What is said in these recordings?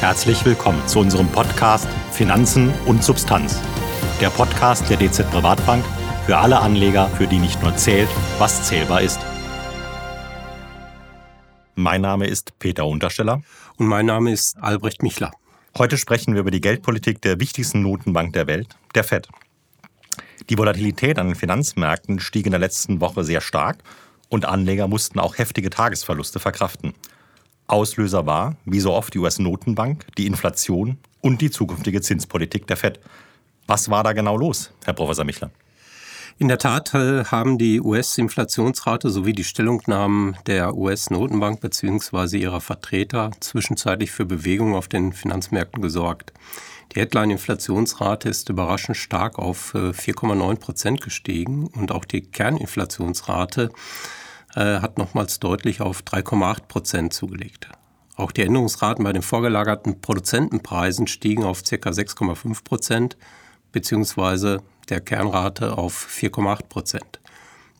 Herzlich willkommen zu unserem Podcast Finanzen und Substanz. Der Podcast der DZ Privatbank für alle Anleger, für die nicht nur zählt, was zählbar ist. Mein Name ist Peter Untersteller. Und mein Name ist Albrecht Michler. Heute sprechen wir über die Geldpolitik der wichtigsten Notenbank der Welt, der Fed. Die Volatilität an den Finanzmärkten stieg in der letzten Woche sehr stark und Anleger mussten auch heftige Tagesverluste verkraften. Auslöser war, wie so oft, die US-Notenbank, die Inflation und die zukünftige Zinspolitik der Fed. Was war da genau los, Herr Professor Michler? In der Tat äh, haben die US-Inflationsrate sowie die Stellungnahmen der US-Notenbank bzw. ihrer Vertreter zwischenzeitlich für Bewegung auf den Finanzmärkten gesorgt. Die Headline-Inflationsrate ist überraschend stark auf 4,9 äh, Prozent gestiegen und auch die Kerninflationsrate äh, hat nochmals deutlich auf 3,8 Prozent zugelegt. Auch die Änderungsraten bei den vorgelagerten Produzentenpreisen stiegen auf ca. 6,5 Prozent beziehungsweise der Kernrate auf 4,8 Prozent.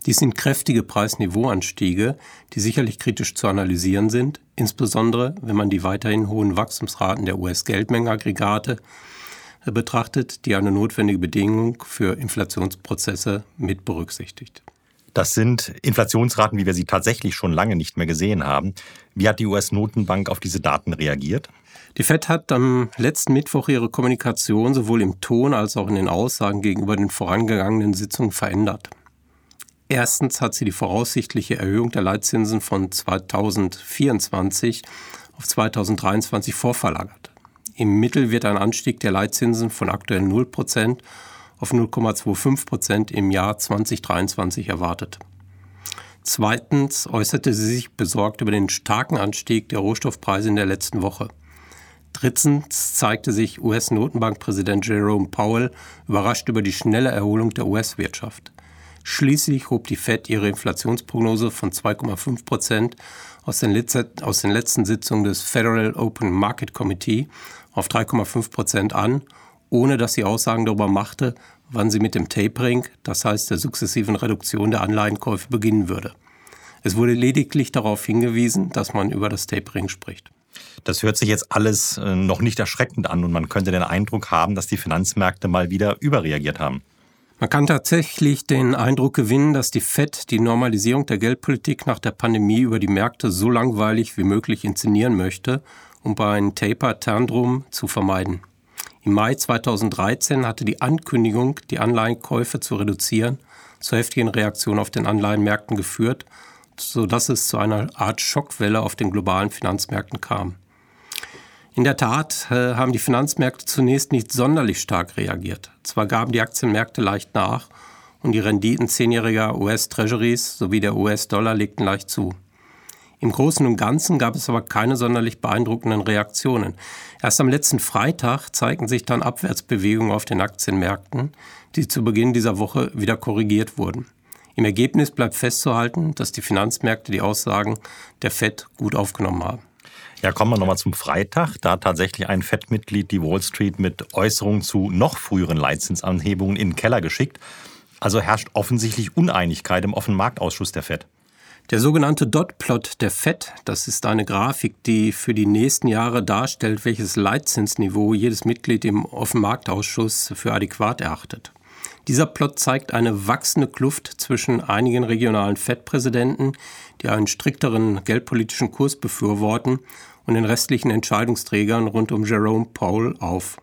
Dies sind kräftige Preisniveauanstiege, die sicherlich kritisch zu analysieren sind, insbesondere wenn man die weiterhin hohen Wachstumsraten der US-Geldmengenaggregate äh, betrachtet, die eine notwendige Bedingung für Inflationsprozesse mit berücksichtigt. Das sind Inflationsraten, wie wir sie tatsächlich schon lange nicht mehr gesehen haben. Wie hat die US-Notenbank auf diese Daten reagiert? Die Fed hat am letzten Mittwoch ihre Kommunikation sowohl im Ton als auch in den Aussagen gegenüber den vorangegangenen Sitzungen verändert. Erstens hat sie die voraussichtliche Erhöhung der Leitzinsen von 2024 auf 2023 vorverlagert. Im Mittel wird ein Anstieg der Leitzinsen von aktuell 0 Prozent auf 0,25 Prozent im Jahr 2023 erwartet. Zweitens äußerte sie sich besorgt über den starken Anstieg der Rohstoffpreise in der letzten Woche. Drittens zeigte sich US-Notenbankpräsident Jerome Powell überrascht über die schnelle Erholung der US-Wirtschaft. Schließlich hob die Fed ihre Inflationsprognose von 2,5 Prozent aus, aus den letzten Sitzungen des Federal Open Market Committee auf 3,5 Prozent an ohne dass sie Aussagen darüber machte, wann sie mit dem Tapering, das heißt der sukzessiven Reduktion der Anleihenkäufe, beginnen würde. Es wurde lediglich darauf hingewiesen, dass man über das Tapering spricht. Das hört sich jetzt alles äh, noch nicht erschreckend an und man könnte den Eindruck haben, dass die Finanzmärkte mal wieder überreagiert haben. Man kann tatsächlich den Eindruck gewinnen, dass die Fed die Normalisierung der Geldpolitik nach der Pandemie über die Märkte so langweilig wie möglich inszenieren möchte, um bei einem Taper-Tantrum zu vermeiden. Im Mai 2013 hatte die Ankündigung, die Anleihenkäufe zu reduzieren, zu heftigen Reaktionen auf den Anleihenmärkten geführt, sodass es zu einer Art Schockwelle auf den globalen Finanzmärkten kam. In der Tat äh, haben die Finanzmärkte zunächst nicht sonderlich stark reagiert. Zwar gaben die Aktienmärkte leicht nach und die Renditen zehnjähriger US-Treasuries sowie der US-Dollar legten leicht zu. Im Großen und Ganzen gab es aber keine sonderlich beeindruckenden Reaktionen. Erst am letzten Freitag zeigten sich dann Abwärtsbewegungen auf den Aktienmärkten, die zu Beginn dieser Woche wieder korrigiert wurden. Im Ergebnis bleibt festzuhalten, dass die Finanzmärkte die Aussagen der Fed gut aufgenommen haben. Ja, kommen wir nochmal zum Freitag. Da hat tatsächlich ein FED-Mitglied die Wall Street mit Äußerungen zu noch früheren Leitzinsanhebungen in den Keller geschickt. Also herrscht offensichtlich Uneinigkeit im offenen Marktausschuss der FED. Der sogenannte Dot-Plot der FED, das ist eine Grafik, die für die nächsten Jahre darstellt, welches Leitzinsniveau jedes Mitglied im Offenmarktausschuss für adäquat erachtet. Dieser Plot zeigt eine wachsende Kluft zwischen einigen regionalen FED-Präsidenten, die einen strikteren geldpolitischen Kurs befürworten, und den restlichen Entscheidungsträgern rund um Jerome Powell auf.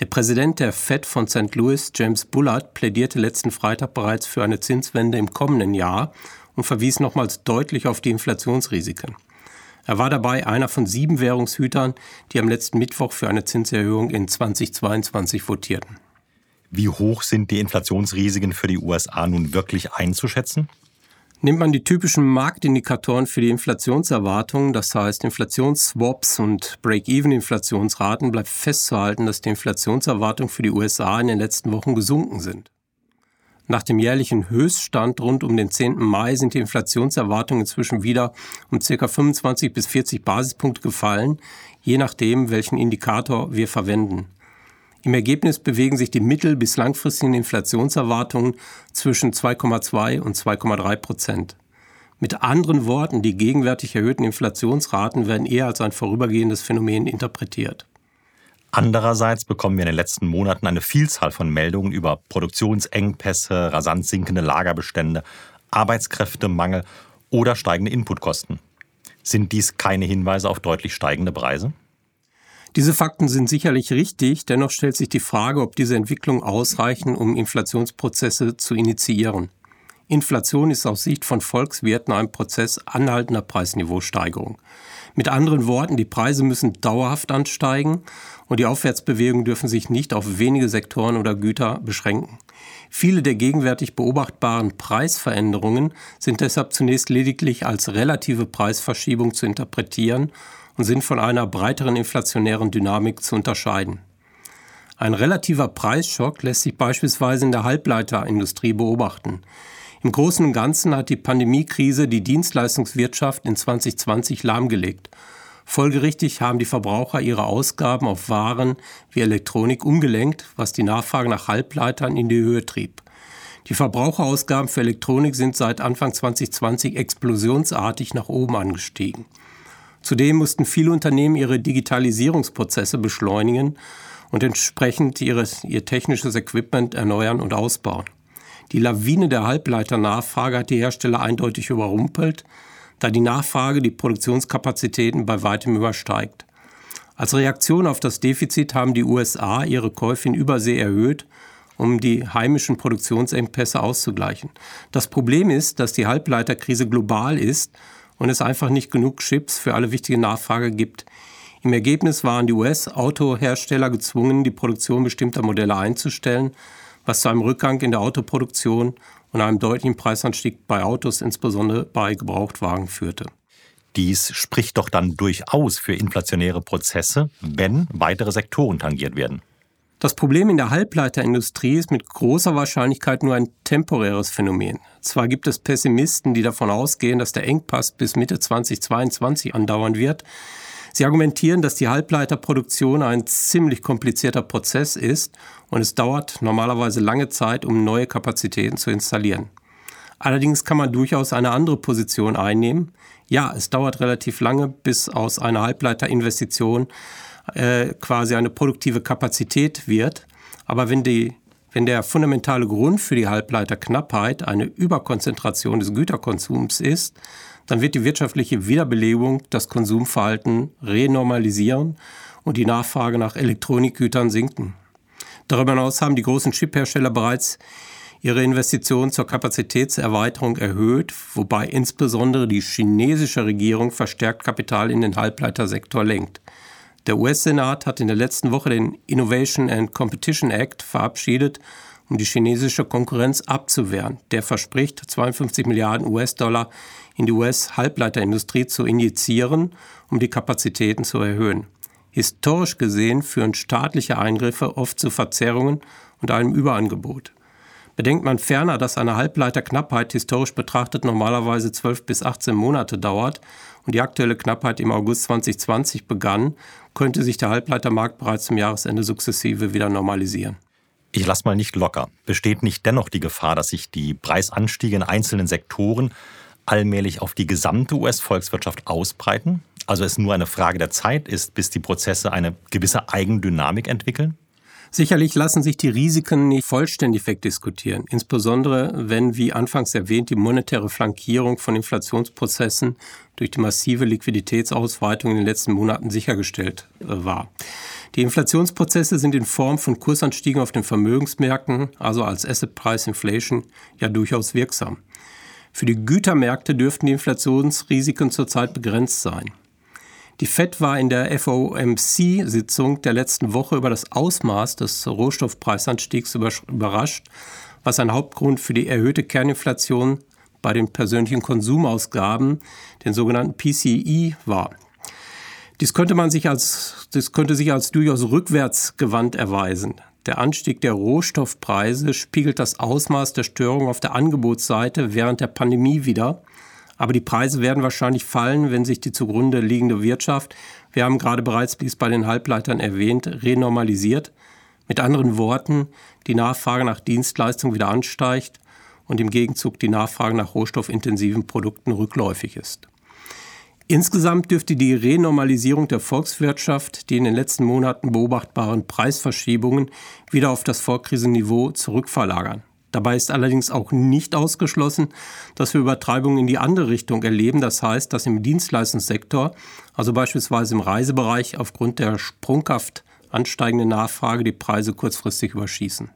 Der Präsident der Fed von St. Louis, James Bullard, plädierte letzten Freitag bereits für eine Zinswende im kommenden Jahr und verwies nochmals deutlich auf die Inflationsrisiken. Er war dabei einer von sieben Währungshütern, die am letzten Mittwoch für eine Zinserhöhung in 2022 votierten. Wie hoch sind die Inflationsrisiken für die USA nun wirklich einzuschätzen? Nimmt man die typischen Marktindikatoren für die Inflationserwartungen, das heißt Inflationsswaps und Break-Even-Inflationsraten, bleibt festzuhalten, dass die Inflationserwartungen für die USA in den letzten Wochen gesunken sind. Nach dem jährlichen Höchststand rund um den 10. Mai sind die Inflationserwartungen inzwischen wieder um ca. 25 bis 40 Basispunkte gefallen, je nachdem, welchen Indikator wir verwenden. Im Ergebnis bewegen sich die mittel- bis langfristigen Inflationserwartungen zwischen 2,2 und 2,3 Prozent. Mit anderen Worten, die gegenwärtig erhöhten Inflationsraten werden eher als ein vorübergehendes Phänomen interpretiert. Andererseits bekommen wir in den letzten Monaten eine Vielzahl von Meldungen über Produktionsengpässe, rasant sinkende Lagerbestände, Arbeitskräftemangel oder steigende Inputkosten. Sind dies keine Hinweise auf deutlich steigende Preise? Diese Fakten sind sicherlich richtig, dennoch stellt sich die Frage, ob diese Entwicklungen ausreichen, um Inflationsprozesse zu initiieren. Inflation ist aus Sicht von Volkswirten ein Prozess anhaltender Preisniveausteigerung. Mit anderen Worten, die Preise müssen dauerhaft ansteigen und die Aufwärtsbewegungen dürfen sich nicht auf wenige Sektoren oder Güter beschränken. Viele der gegenwärtig beobachtbaren Preisveränderungen sind deshalb zunächst lediglich als relative Preisverschiebung zu interpretieren und sind von einer breiteren inflationären Dynamik zu unterscheiden. Ein relativer Preisschock lässt sich beispielsweise in der Halbleiterindustrie beobachten. Im Großen und Ganzen hat die Pandemiekrise die Dienstleistungswirtschaft in 2020 lahmgelegt. Folgerichtig haben die Verbraucher ihre Ausgaben auf Waren wie Elektronik umgelenkt, was die Nachfrage nach Halbleitern in die Höhe trieb. Die Verbraucherausgaben für Elektronik sind seit Anfang 2020 explosionsartig nach oben angestiegen. Zudem mussten viele Unternehmen ihre Digitalisierungsprozesse beschleunigen und entsprechend ihres, ihr technisches Equipment erneuern und ausbauen. Die Lawine der Halbleiternachfrage hat die Hersteller eindeutig überrumpelt, da die Nachfrage die Produktionskapazitäten bei weitem übersteigt. Als Reaktion auf das Defizit haben die USA ihre Käufe in Übersee erhöht, um die heimischen Produktionsengpässe auszugleichen. Das Problem ist, dass die Halbleiterkrise global ist und es einfach nicht genug Chips für alle wichtige Nachfrage gibt. Im Ergebnis waren die US-Autohersteller gezwungen, die Produktion bestimmter Modelle einzustellen, was zu einem Rückgang in der Autoproduktion und einem deutlichen Preisanstieg bei Autos, insbesondere bei Gebrauchtwagen, führte. Dies spricht doch dann durchaus für inflationäre Prozesse, wenn weitere Sektoren tangiert werden. Das Problem in der Halbleiterindustrie ist mit großer Wahrscheinlichkeit nur ein temporäres Phänomen. Zwar gibt es Pessimisten, die davon ausgehen, dass der Engpass bis Mitte 2022 andauern wird. Sie argumentieren, dass die Halbleiterproduktion ein ziemlich komplizierter Prozess ist und es dauert normalerweise lange Zeit, um neue Kapazitäten zu installieren. Allerdings kann man durchaus eine andere Position einnehmen. Ja, es dauert relativ lange, bis aus einer Halbleiterinvestition äh, quasi eine produktive Kapazität wird. Aber wenn, die, wenn der fundamentale Grund für die Halbleiterknappheit eine Überkonzentration des Güterkonsums ist, dann wird die wirtschaftliche Wiederbelebung das Konsumverhalten renormalisieren und die Nachfrage nach Elektronikgütern sinken. Darüber hinaus haben die großen Chiphersteller bereits ihre Investitionen zur Kapazitätserweiterung erhöht, wobei insbesondere die chinesische Regierung verstärkt Kapital in den Halbleitersektor lenkt. Der US-Senat hat in der letzten Woche den Innovation and Competition Act verabschiedet, um die chinesische Konkurrenz abzuwehren. Der verspricht, 52 Milliarden US-Dollar in die US-Halbleiterindustrie zu injizieren, um die Kapazitäten zu erhöhen. Historisch gesehen führen staatliche Eingriffe oft zu Verzerrungen und einem Überangebot. Bedenkt man ferner, dass eine Halbleiterknappheit historisch betrachtet normalerweise 12 bis 18 Monate dauert und die aktuelle Knappheit im August 2020 begann, könnte sich der Halbleitermarkt bereits zum Jahresende sukzessive wieder normalisieren. Ich lasse mal nicht locker. Besteht nicht dennoch die Gefahr, dass sich die Preisanstiege in einzelnen Sektoren allmählich auf die gesamte US-Volkswirtschaft ausbreiten? Also es nur eine Frage der Zeit ist, bis die Prozesse eine gewisse Eigendynamik entwickeln? Sicherlich lassen sich die Risiken nicht vollständig wegdiskutieren, insbesondere wenn, wie anfangs erwähnt, die monetäre Flankierung von Inflationsprozessen durch die massive Liquiditätsausweitung in den letzten Monaten sichergestellt äh, war. Die Inflationsprozesse sind in Form von Kursanstiegen auf den Vermögensmärkten, also als Asset Price Inflation, ja durchaus wirksam. Für die Gütermärkte dürften die Inflationsrisiken zurzeit begrenzt sein. Die FED war in der FOMC-Sitzung der letzten Woche über das Ausmaß des Rohstoffpreisanstiegs überrascht, was ein Hauptgrund für die erhöhte Kerninflation bei den persönlichen Konsumausgaben, den sogenannten PCE, war. Dies könnte, man sich als, das könnte sich als durchaus rückwärtsgewandt erweisen. Der Anstieg der Rohstoffpreise spiegelt das Ausmaß der Störung auf der Angebotsseite während der Pandemie wider aber die Preise werden wahrscheinlich fallen, wenn sich die zugrunde liegende Wirtschaft, wir haben gerade bereits, wie es bei den Halbleitern erwähnt, renormalisiert. Mit anderen Worten, die Nachfrage nach Dienstleistungen wieder ansteigt und im Gegenzug die Nachfrage nach rohstoffintensiven Produkten rückläufig ist. Insgesamt dürfte die Renormalisierung der Volkswirtschaft die in den letzten Monaten beobachtbaren Preisverschiebungen wieder auf das Vorkrisenniveau zurückverlagern. Dabei ist allerdings auch nicht ausgeschlossen, dass wir Übertreibungen in die andere Richtung erleben. Das heißt, dass im Dienstleistungssektor, also beispielsweise im Reisebereich, aufgrund der sprunghaft ansteigenden Nachfrage die Preise kurzfristig überschießen.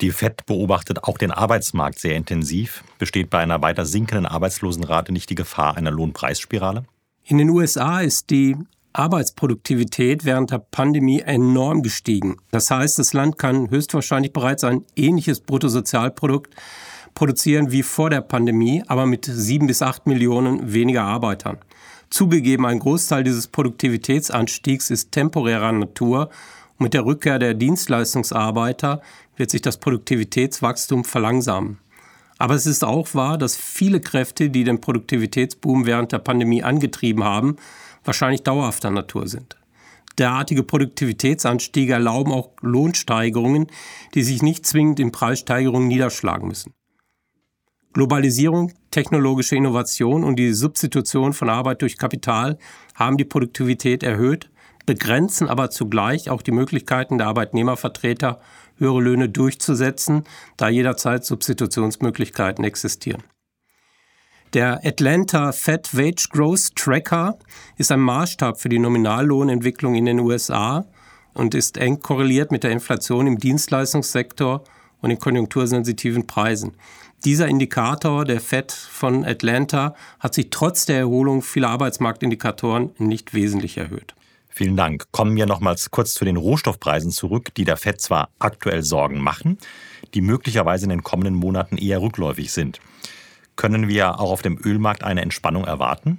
Die FED beobachtet auch den Arbeitsmarkt sehr intensiv. Besteht bei einer weiter sinkenden Arbeitslosenrate nicht die Gefahr einer Lohnpreisspirale? In den USA ist die Arbeitsproduktivität während der Pandemie enorm gestiegen. Das heißt, das Land kann höchstwahrscheinlich bereits ein ähnliches Bruttosozialprodukt produzieren wie vor der Pandemie, aber mit sieben bis acht Millionen weniger Arbeitern. Zugegeben, ein Großteil dieses Produktivitätsanstiegs ist temporärer Natur mit der Rückkehr der Dienstleistungsarbeiter wird sich das Produktivitätswachstum verlangsamen. Aber es ist auch wahr, dass viele Kräfte, die den Produktivitätsboom während der Pandemie angetrieben haben, wahrscheinlich dauerhafter Natur sind. Derartige Produktivitätsanstiege erlauben auch Lohnsteigerungen, die sich nicht zwingend in Preissteigerungen niederschlagen müssen. Globalisierung, technologische Innovation und die Substitution von Arbeit durch Kapital haben die Produktivität erhöht, begrenzen aber zugleich auch die Möglichkeiten der Arbeitnehmervertreter, höhere Löhne durchzusetzen, da jederzeit Substitutionsmöglichkeiten existieren. Der Atlanta Fed Wage Growth Tracker ist ein Maßstab für die Nominallohnentwicklung in den USA und ist eng korreliert mit der Inflation im Dienstleistungssektor und den konjunktursensitiven Preisen. Dieser Indikator der Fed von Atlanta hat sich trotz der Erholung vieler Arbeitsmarktindikatoren nicht wesentlich erhöht. Vielen Dank. Kommen wir nochmals kurz zu den Rohstoffpreisen zurück, die der Fed zwar aktuell Sorgen machen, die möglicherweise in den kommenden Monaten eher rückläufig sind. Können wir auch auf dem Ölmarkt eine Entspannung erwarten?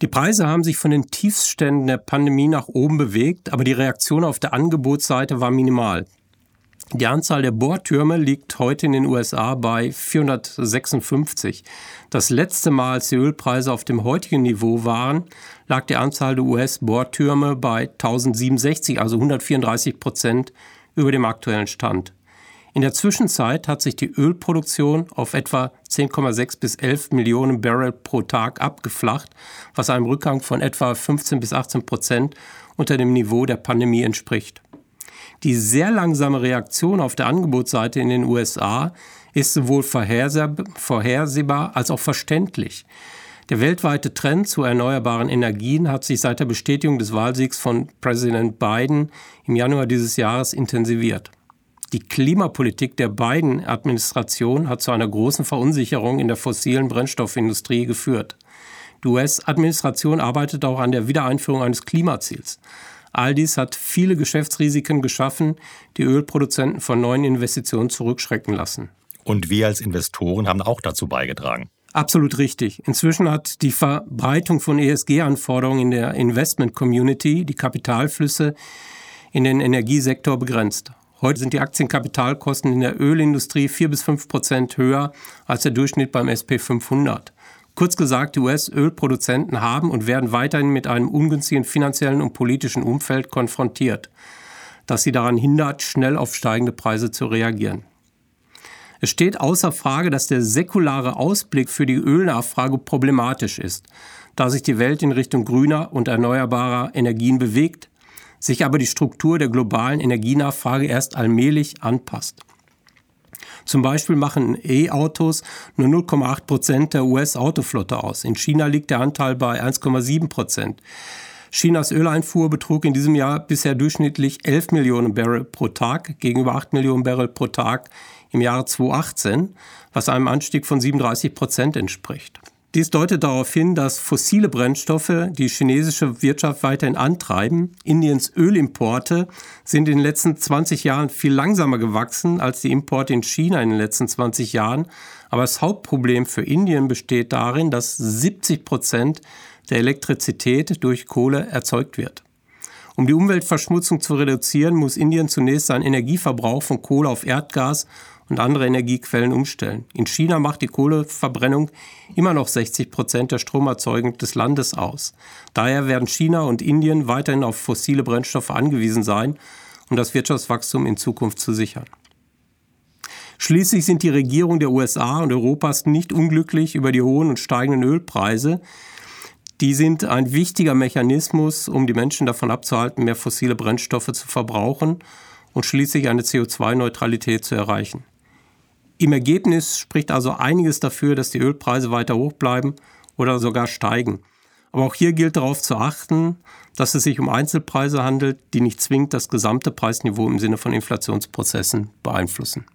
Die Preise haben sich von den Tiefständen der Pandemie nach oben bewegt, aber die Reaktion auf der Angebotsseite war minimal. Die Anzahl der Bohrtürme liegt heute in den USA bei 456. Das letzte Mal, als die Ölpreise auf dem heutigen Niveau waren, lag die Anzahl der US-Bohrtürme bei 1067, also 134 Prozent über dem aktuellen Stand. In der Zwischenzeit hat sich die Ölproduktion auf etwa 10,6 bis 11 Millionen Barrel pro Tag abgeflacht, was einem Rückgang von etwa 15 bis 18 Prozent unter dem Niveau der Pandemie entspricht. Die sehr langsame Reaktion auf der Angebotsseite in den USA ist sowohl vorhersehbar als auch verständlich. Der weltweite Trend zu erneuerbaren Energien hat sich seit der Bestätigung des Wahlsiegs von Präsident Biden im Januar dieses Jahres intensiviert. Die Klimapolitik der beiden Administrationen hat zu einer großen Verunsicherung in der fossilen Brennstoffindustrie geführt. Die US-Administration arbeitet auch an der Wiedereinführung eines Klimaziels. All dies hat viele Geschäftsrisiken geschaffen, die Ölproduzenten von neuen Investitionen zurückschrecken lassen. Und wir als Investoren haben auch dazu beigetragen. Absolut richtig. Inzwischen hat die Verbreitung von ESG-Anforderungen in der Investment Community die Kapitalflüsse in den Energiesektor begrenzt. Heute sind die Aktienkapitalkosten in der Ölindustrie vier bis fünf Prozent höher als der Durchschnitt beim SP 500. Kurz gesagt, die US-Ölproduzenten haben und werden weiterhin mit einem ungünstigen finanziellen und politischen Umfeld konfrontiert, das sie daran hindert, schnell auf steigende Preise zu reagieren. Es steht außer Frage, dass der säkulare Ausblick für die Ölnachfrage problematisch ist, da sich die Welt in Richtung grüner und erneuerbarer Energien bewegt sich aber die Struktur der globalen Energienachfrage erst allmählich anpasst. Zum Beispiel machen E-Autos nur 0,8 Prozent der US-Autoflotte aus. In China liegt der Anteil bei 1,7 Prozent. Chinas Öleinfuhr betrug in diesem Jahr bisher durchschnittlich 11 Millionen Barrel pro Tag gegenüber 8 Millionen Barrel pro Tag im Jahre 2018, was einem Anstieg von 37 Prozent entspricht. Dies deutet darauf hin, dass fossile Brennstoffe die chinesische Wirtschaft weiterhin antreiben. Indiens Ölimporte sind in den letzten 20 Jahren viel langsamer gewachsen als die Importe in China in den letzten 20 Jahren. Aber das Hauptproblem für Indien besteht darin, dass 70 Prozent der Elektrizität durch Kohle erzeugt wird. Um die Umweltverschmutzung zu reduzieren, muss Indien zunächst seinen Energieverbrauch von Kohle auf Erdgas und andere Energiequellen umstellen. In China macht die Kohleverbrennung immer noch 60 Prozent der Stromerzeugung des Landes aus. Daher werden China und Indien weiterhin auf fossile Brennstoffe angewiesen sein, um das Wirtschaftswachstum in Zukunft zu sichern. Schließlich sind die Regierungen der USA und Europas nicht unglücklich über die hohen und steigenden Ölpreise. Die sind ein wichtiger Mechanismus, um die Menschen davon abzuhalten, mehr fossile Brennstoffe zu verbrauchen und schließlich eine CO2-Neutralität zu erreichen. Im Ergebnis spricht also einiges dafür, dass die Ölpreise weiter hoch bleiben oder sogar steigen. Aber auch hier gilt darauf zu achten, dass es sich um Einzelpreise handelt, die nicht zwingend das gesamte Preisniveau im Sinne von Inflationsprozessen beeinflussen.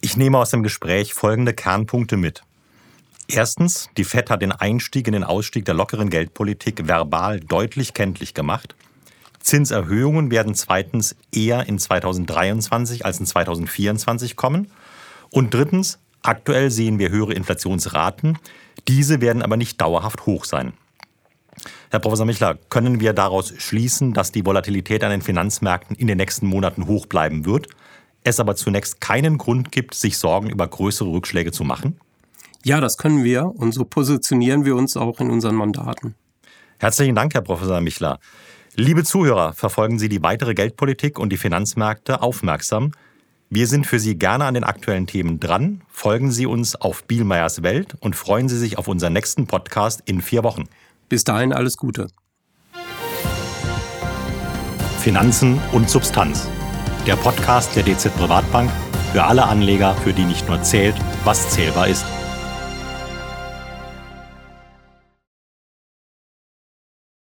Ich nehme aus dem Gespräch folgende Kernpunkte mit. Erstens, die FED hat den Einstieg in den Ausstieg der lockeren Geldpolitik verbal deutlich kenntlich gemacht. Zinserhöhungen werden zweitens eher in 2023 als in 2024 kommen. Und drittens, aktuell sehen wir höhere Inflationsraten. Diese werden aber nicht dauerhaft hoch sein. Herr Professor Michler, können wir daraus schließen, dass die Volatilität an den Finanzmärkten in den nächsten Monaten hoch bleiben wird? es aber zunächst keinen Grund gibt, sich Sorgen über größere Rückschläge zu machen? Ja, das können wir und so positionieren wir uns auch in unseren Mandaten. Herzlichen Dank, Herr Professor Michler. Liebe Zuhörer, verfolgen Sie die weitere Geldpolitik und die Finanzmärkte aufmerksam. Wir sind für Sie gerne an den aktuellen Themen dran. Folgen Sie uns auf Bielmeyers Welt und freuen Sie sich auf unseren nächsten Podcast in vier Wochen. Bis dahin alles Gute. Finanzen und Substanz der Podcast der DZ Privatbank für alle Anleger, für die nicht nur zählt, was zählbar ist.